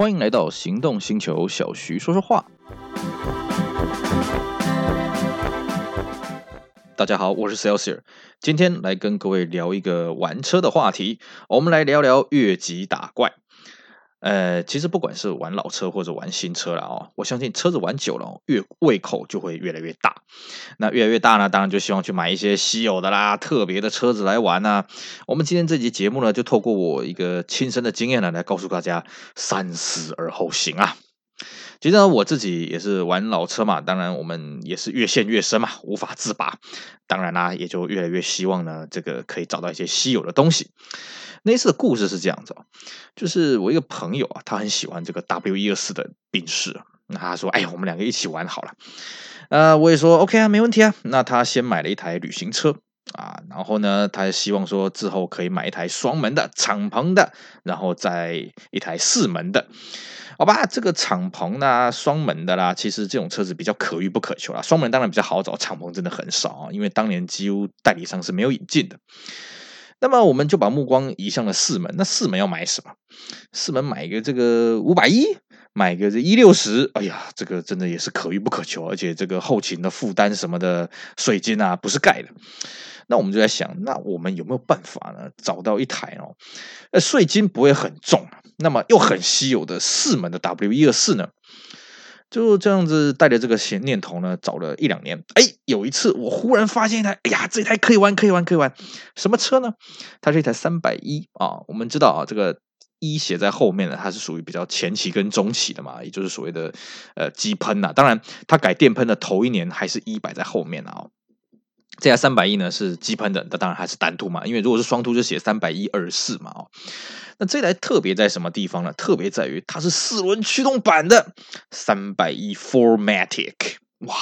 欢迎来到行动星球，小徐说说话。大家好，我是 Celsius，今天来跟各位聊一个玩车的话题，我们来聊聊越级打怪。呃，其实不管是玩老车或者玩新车了哦，我相信车子玩久了，越胃口就会越来越大。那越来越大呢，当然就希望去买一些稀有的啦、特别的车子来玩呐。我们今天这集节目呢，就透过我一个亲身的经验呢，来告诉大家三思而后行啊。其实呢，我自己也是玩老车嘛，当然我们也是越陷越深嘛，无法自拔。当然啦，也就越来越希望呢，这个可以找到一些稀有的东西。那次的故事是这样子，就是我一个朋友啊，他很喜欢这个 W 一二四的宾士，那他说：“哎呀，我们两个一起玩好了。”呃，我也说 OK 啊，没问题啊。那他先买了一台旅行车啊，然后呢，他希望说之后可以买一台双门的敞篷的，然后再一台四门的。好吧，这个敞篷啦、双门的啦，其实这种车子比较可遇不可求啦。双门当然比较好找，敞篷真的很少啊，因为当年几乎代理商是没有引进的。那么我们就把目光移向了四门。那四门要买什么？四门买一个这个五百一，买个这一六十。哎呀，这个真的也是可遇不可求，而且这个后勤的负担什么的税金啊，不是盖的。那我们就在想，那我们有没有办法呢？找到一台哦，呃，税金不会很重，那么又很稀有的四门的 W 一二四呢？就这样子带着这个闲念头呢，找了一两年。哎，有一次我忽然发现一台，哎呀，这台可以玩，可以玩，可以玩。什么车呢？它是一台三百一啊。我们知道啊，这个一写在后面呢，它是属于比较前期跟中期的嘛，也就是所谓的呃机喷呐。当然，它改电喷的头一年还是一摆在后面啊。这台三百亿呢是机喷的，那当然还是单凸嘛，因为如果是双凸就写三百一二四嘛哦。那这台特别在什么地方呢？特别在于它是四轮驱动版的三百一 4MATIC，哇！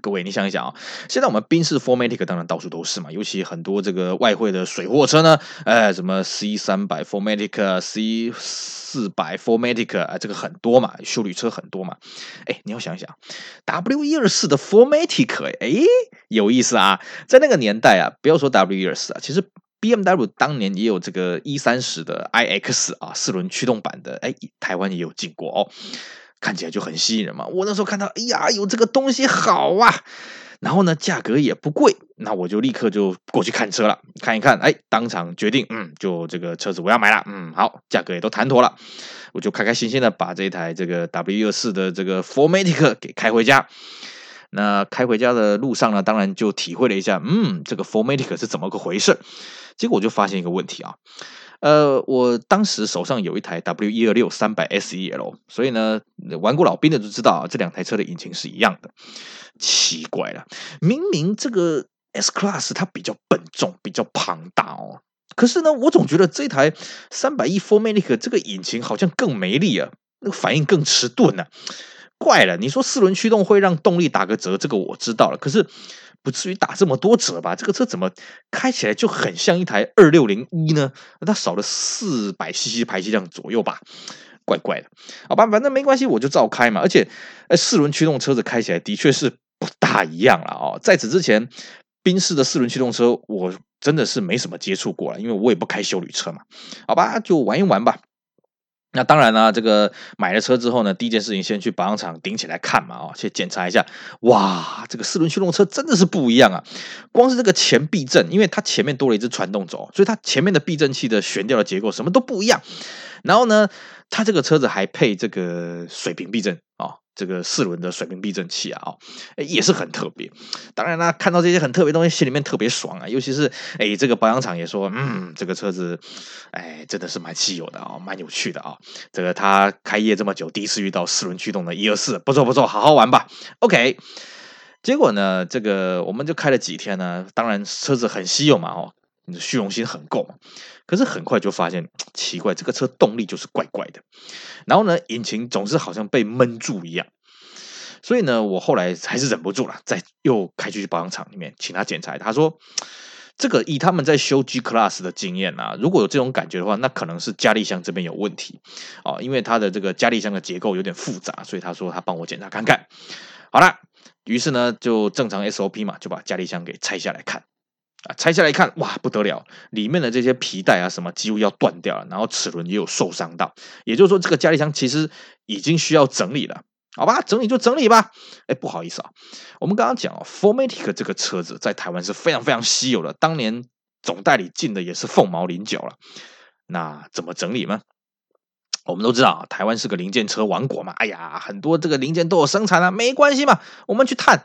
各位你想一想啊，现在我们宾士 4MATIC 当然到处都是嘛，尤其很多这个外汇的水货车呢，哎，什么 C 三百 4MATIC、C 四百 4MATIC 啊，这个很多嘛，修理车很多嘛。哎，你要想一想，W 一二四的 4MATIC，哎，有意思啊，在那个年代啊，不要说 W 一二四啊，其实 BMW 当年也有这个 E 三十的 iX 啊，四轮驱动版的，哎，台湾也有进过哦。看起来就很吸引人嘛！我那时候看到，哎呀，有这个东西好啊，然后呢，价格也不贵，那我就立刻就过去看车了，看一看，哎，当场决定，嗯，就这个车子我要买了，嗯，好，价格也都谈妥了，我就开开心心的把这台这个 W124 的这个 Formatic 给开回家。那开回家的路上呢，当然就体会了一下，嗯，这个 Formatic 是怎么个回事？结果我就发现一个问题啊。呃，我当时手上有一台 W 一二六三百 SEL，所以呢，玩过老兵的都知道啊，这两台车的引擎是一样的。奇怪了，明明这个 S Class 它比较笨重，比较庞大哦，可是呢，我总觉得这台三百一 4MATIC 这个引擎好像更没力啊，那个反应更迟钝呢。怪了，你说四轮驱动会让动力打个折，这个我知道了，可是。不至于打这么多折吧？这个车怎么开起来就很像一台二六零一呢？它少了四百 cc 排气量左右吧，怪怪的。好吧，反正没关系，我就照开嘛。而且，呃，四轮驱动车子开起来的确是不大一样了哦。在此之前，宾士的四轮驱动车我真的是没什么接触过了，因为我也不开修旅车嘛。好吧，就玩一玩吧。那当然啦，这个买了车之后呢，第一件事情先去保养厂顶起来看嘛，哦，去检查一下。哇，这个四轮驱动车真的是不一样啊！光是这个前避震，因为它前面多了一支传动轴，所以它前面的避震器的悬吊的结构什么都不一样。然后呢，它这个车子还配这个水平避震啊。这个四轮的水平避震器啊，哦，也是很特别。当然啦，看到这些很特别东西，心里面特别爽啊。尤其是哎，这个保养厂也说，嗯，这个车子，哎，真的是蛮稀有的啊，蛮有趣的啊，这个他开业这么久，第一次遇到四轮驱动的一二四，不错不错，好好玩吧。OK，结果呢，这个我们就开了几天呢。当然，车子很稀有嘛，哦。你的虚荣心很够？可是很快就发现奇怪，这个车动力就是怪怪的，然后呢，引擎总是好像被闷住一样。所以呢，我后来还是忍不住了，再又开去保养厂里面请他检查。他说，这个以他们在修 G Class 的经验啊，如果有这种感觉的话，那可能是加力箱这边有问题哦，因为它的这个加力箱的结构有点复杂，所以他说他帮我检查看看。好了，于是呢，就正常 SOP 嘛，就把加力箱给拆下来看。啊，拆下来看，哇，不得了，里面的这些皮带啊什么几乎要断掉了，然后齿轮也有受伤到，也就是说这个加力箱其实已经需要整理了。好吧，整理就整理吧。哎，不好意思啊，我们刚刚讲啊，Formatic 这个车子在台湾是非常非常稀有的，当年总代理进的也是凤毛麟角了。那怎么整理呢？我们都知道啊，台湾是个零件车王国嘛。哎呀，很多这个零件都有生产啊，没关系嘛，我们去探。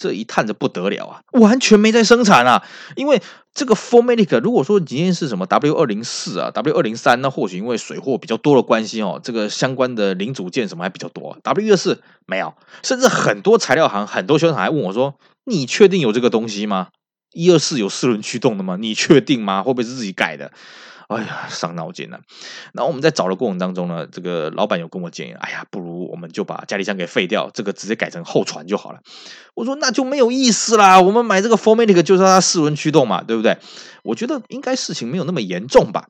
这一探着不得了啊，完全没在生产啊。因为这个 4MATIC，如果说今天是什么 W 二零四啊，W 二零三，那或许因为水货比较多的关系哦，这个相关的零组件什么还比较多。W 二四没有，甚至很多材料行、很多修厂还问我说：“你确定有这个东西吗？一二四有四轮驱动的吗？你确定吗？会不会是自己改的？”哎呀，伤脑筋了。然后我们在找的过程当中呢，这个老板有跟我建议，哎呀，不如我们就把加力箱给废掉，这个直接改成后传就好了。我说那就没有意思啦，我们买这个 formatic 就是它四轮驱动嘛，对不对？我觉得应该事情没有那么严重吧。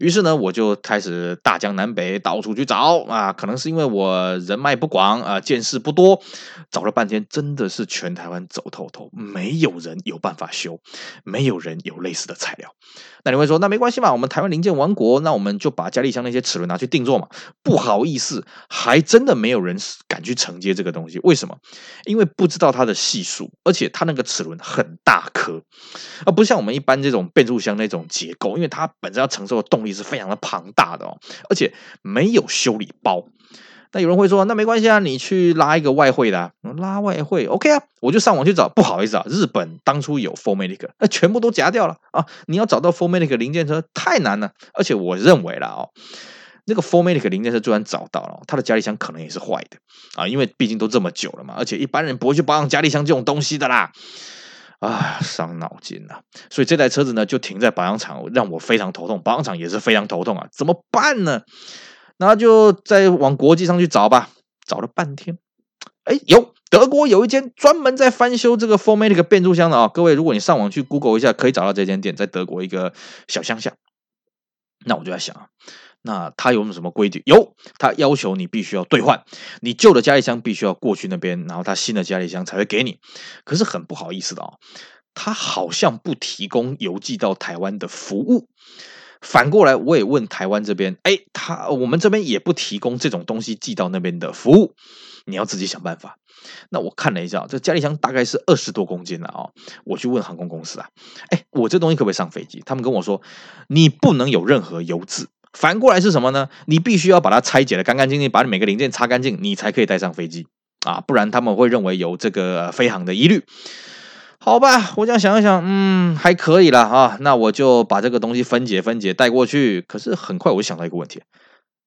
于是呢，我就开始大江南北到处去找啊，可能是因为我人脉不广啊，见识不多，找了半天，真的是全台湾走透透，没有人有办法修，没有人有类似的材料。那你会说，那没关系嘛，我们台湾零件王国，那我们就把加力箱那些齿轮拿去定做嘛。不好意思，还真的没有人敢去承接这个东西。为什么？因为不知道它的系数，而且它那个齿轮很大颗，而不像我们一般这种变速箱那种结构，因为它本身要承受的动力。是非常的庞大的哦，而且没有修理包。那有人会说，那没关系啊，你去拉一个外汇的，拉外汇，OK 啊，我就上网去找。不好意思啊，日本当初有 Formatic，那全部都夹掉了啊！你要找到 Formatic 零件车太难了，而且我认为啦哦，那个 Formatic 零件车就算找到了，它的加力箱可能也是坏的啊，因为毕竟都这么久了嘛，而且一般人不会去保养加力箱这种东西的啦。啊，伤脑筋呐！所以这台车子呢，就停在保养厂，让我非常头痛。保养厂也是非常头痛啊，怎么办呢？那就再往国际上去找吧。找了半天，哎，有德国有一间专门在翻修这个 4MATIC 变速箱的啊、各位，如果你上网去 Google 一下，可以找到这间店，在德国一个小乡下。那我就在想啊。那他有没有什么规矩？有，他要求你必须要兑换，你旧的加力箱必须要过去那边，然后他新的加力箱才会给你。可是很不好意思的哦，他好像不提供邮寄到台湾的服务。反过来，我也问台湾这边，哎，他我们这边也不提供这种东西寄到那边的服务，你要自己想办法。那我看了一下，这加力箱大概是二十多公斤了啊，我去问航空公司啊，哎，我这东西可不可以上飞机？他们跟我说，你不能有任何油渍。反过来是什么呢？你必须要把它拆解的干干净净，把你每个零件擦干净，你才可以带上飞机啊！不然他们会认为有这个飞航的疑虑。好吧，我这样想一想，嗯，还可以了啊。那我就把这个东西分解分解带过去。可是很快我就想到一个问题：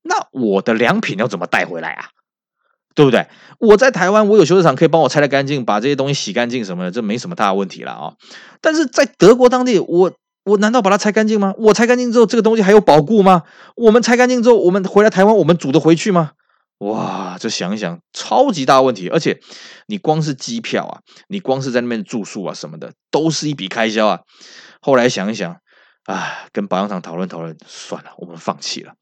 那我的良品要怎么带回来啊？对不对？我在台湾，我有修车厂可以帮我拆得干净，把这些东西洗干净什么的，这没什么大问题了啊。但是在德国当地，我。我难道把它拆干净吗？我拆干净之后，这个东西还有保固吗？我们拆干净之后，我们回来台湾，我们组得回去吗？哇，这想一想，超级大问题。而且，你光是机票啊，你光是在那边住宿啊什么的，都是一笔开销啊。后来想一想，啊，跟保养厂讨论讨论，算了，我们放弃了。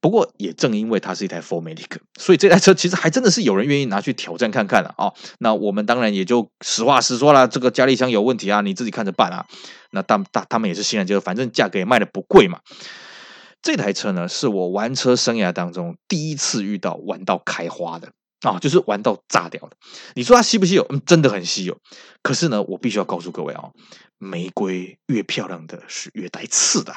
不过也正因为它是一台 Formatic，所以这台车其实还真的是有人愿意拿去挑战看看了啊、那我们当然也就实话实说了，这个加力箱有问题啊，你自己看着办啊。那大大他们也是欣然接受，反正价格也卖的不贵嘛。这台车呢，是我玩车生涯当中第一次遇到玩到开花的。啊、就是玩到炸掉的。你说它稀不稀有？嗯，真的很稀有。可是呢，我必须要告诉各位啊、玫瑰越漂亮的是越带刺的。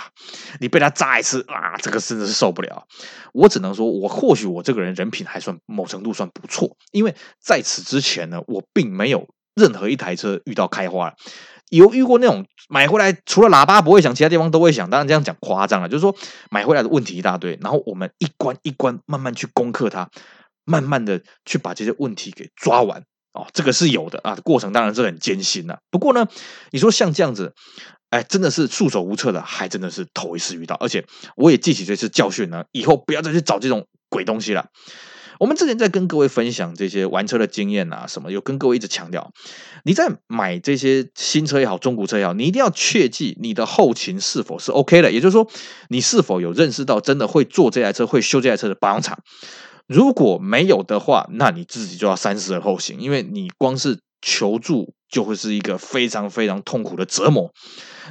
你被它炸一次啊，这个真的是受不了。我只能说，我或许我这个人人品还算某程度算不错，因为在此之前呢，我并没有任何一台车遇到开花。有遇过那种买回来除了喇叭不会响，其他地方都会响。当然这样讲夸张了，就是说买回来的问题一大堆，然后我们一关一关慢慢去攻克它。慢慢的去把这些问题给抓完哦，这个是有的啊，过程当然是很艰辛呐。不过呢，你说像这样子，哎，真的是束手无策的，还真的是头一次遇到。而且我也记起这次教训呢，以后不要再去找这种鬼东西了。我们之前在跟各位分享这些玩车的经验啊，什么有跟各位一直强调，你在买这些新车也好，中古车也好，你一定要切记你的后勤是否是 OK 的，也就是说，你是否有认识到真的会做这台车、会修这台车的保养厂。如果没有的话，那你自己就要三思而后行，因为你光是求助就会是一个非常非常痛苦的折磨。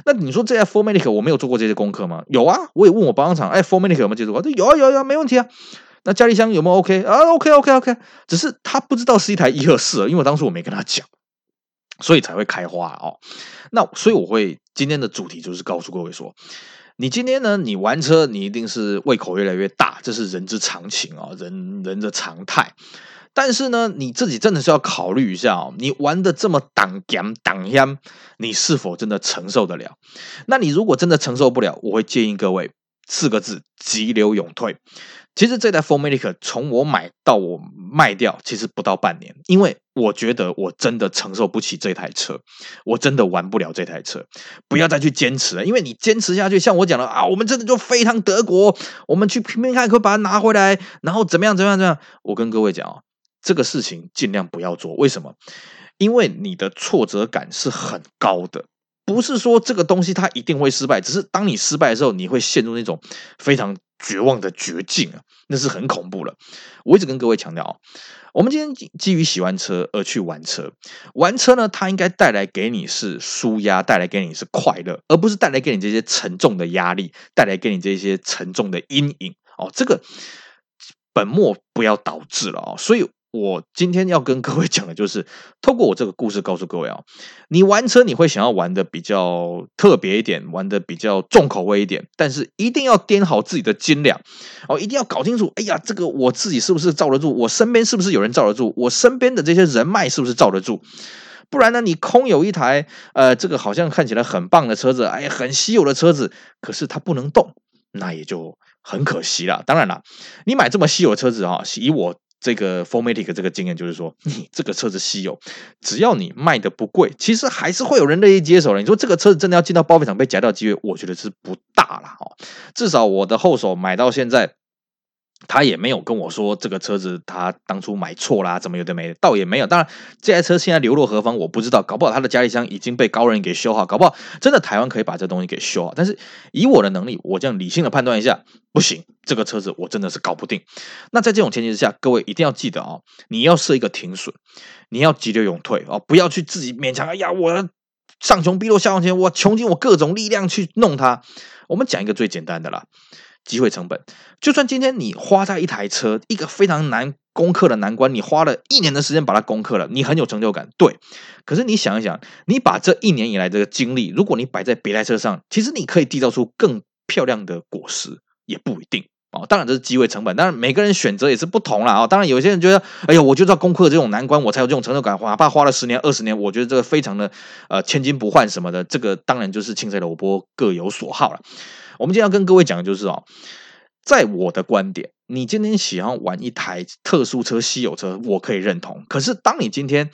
那你说这台 Formatic 我没有做过这些功课吗？有啊，我也问我保养厂，哎，Formatic 有没有接触过？有啊有啊有啊，没问题啊。那加力箱有没有 OK 啊？OK OK OK，只是他不知道是一台一二四，因为当时我没跟他讲，所以才会开花哦。那所以我会今天的主题就是告诉各位说，你今天呢，你玩车你一定是胃口越来越大，这是人之常情啊，人人的常态。但是呢，你自己真的是要考虑一下哦，你玩的这么挡咸挡香，你是否真的承受得了？那你如果真的承受不了，我会建议各位四个字：急流勇退。其实这台 Formatic 从我买到我卖掉，其实不到半年，因为我觉得我真的承受不起这台车，我真的玩不了这台车。不要再去坚持了，因为你坚持下去，像我讲的啊，我们真的就飞趟德国，我们去拼拼看，可把它拿回来，然后怎么样怎么样怎么样？我跟各位讲哦。这个事情尽量不要做，为什么？因为你的挫折感是很高的，不是说这个东西它一定会失败，只是当你失败的时候，你会陷入那种非常绝望的绝境啊，那是很恐怖了。我一直跟各位强调啊，我们今天基于喜欢车而去玩车，玩车呢，它应该带来给你是舒压，带来给你是快乐，而不是带来给你这些沉重的压力，带来给你这些沉重的阴影哦。这个本末不要导致了哦，所以。我今天要跟各位 讲的就是，透过我这个故事告诉各位啊，你玩车你会想要玩的比较特别一点，玩的比较重口味一点，但是一定要掂好自己的斤两哦，一定要搞清楚，哎呀，这个我自己是不是罩得住？我身边是不是有人罩得住？我身边的这些人脉是不是罩得住？不然呢，你空有一台呃，这个好像看起来很棒的车子，哎呀，很稀有的车子，可是它不能动，那也就很可惜了。当然了，你买这么稀有的车子啊，以我。这个 formatic 这个经验就是说，你这个车子稀有，只要你卖的不贵，其实还是会有人乐意接手的。你说这个车子真的要进到报废厂被夹掉机会，我觉得是不大了哦。至少我的后手买到现在。他也没有跟我说这个车子他当初买错啦，怎么有的没的，倒也没有。当然，这台车现在流落何方我不知道，搞不好他的加力箱已经被高人给修好，搞不好真的台湾可以把这东西给修好。但是以我的能力，我这样理性的判断一下，不行，这个车子我真的是搞不定。那在这种前提之下，各位一定要记得哦，你要设一个停损，你要急流勇退哦，不要去自己勉强。哎呀，我上穷碧落下黄泉，我穷尽我各种力量去弄它。我们讲一个最简单的啦。机会成本，就算今天你花在一台车，一个非常难攻克的难关，你花了一年的时间把它攻克了，你很有成就感，对。可是你想一想，你把这一年以来的经历，如果你摆在别台车上，其实你可以缔造出更漂亮的果实，也不一定哦。当然这是机会成本，当然每个人选择也是不同啦。哦。当然有些人觉得，哎呀，我就知道攻克这种难关，我才有这种成就感，哪怕花了十年、二十年，我觉得这个非常的呃千金不换什么的，这个当然就是青菜萝卜各有所好了。我们今天要跟各位讲的就是哦，在我的观点，你今天喜欢玩一台特殊车、稀有车，我可以认同。可是，当你今天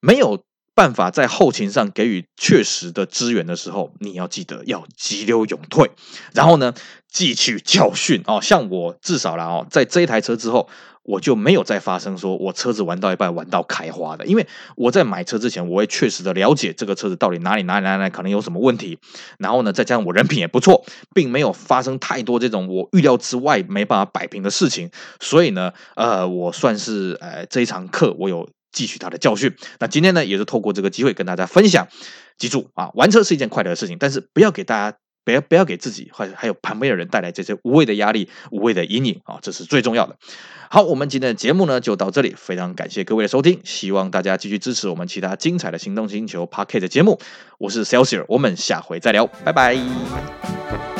没有办法在后勤上给予确实的支援的时候，你要记得要急流勇退，然后呢，汲取教训哦。像我至少啦哦，在这一台车之后。我就没有再发生说我车子玩到一半玩到开花的，因为我在买车之前，我会确实的了解这个车子到底哪里哪里哪里，可能有什么问题，然后呢，再加上我人品也不错，并没有发生太多这种我预料之外没办法摆平的事情，所以呢，呃，我算是呃这一堂课我有汲取他的教训。那今天呢，也是透过这个机会跟大家分享，记住啊，玩车是一件快乐的事情，但是不要给大家。不要不要给自己或还有旁边的人带来这些无谓的压力、无谓的阴影啊，这是最重要的。好，我们今天的节目呢就到这里，非常感谢各位的收听，希望大家继续支持我们其他精彩的行动星球 Pocket 节目。我是 Celsius，我们下回再聊，拜拜。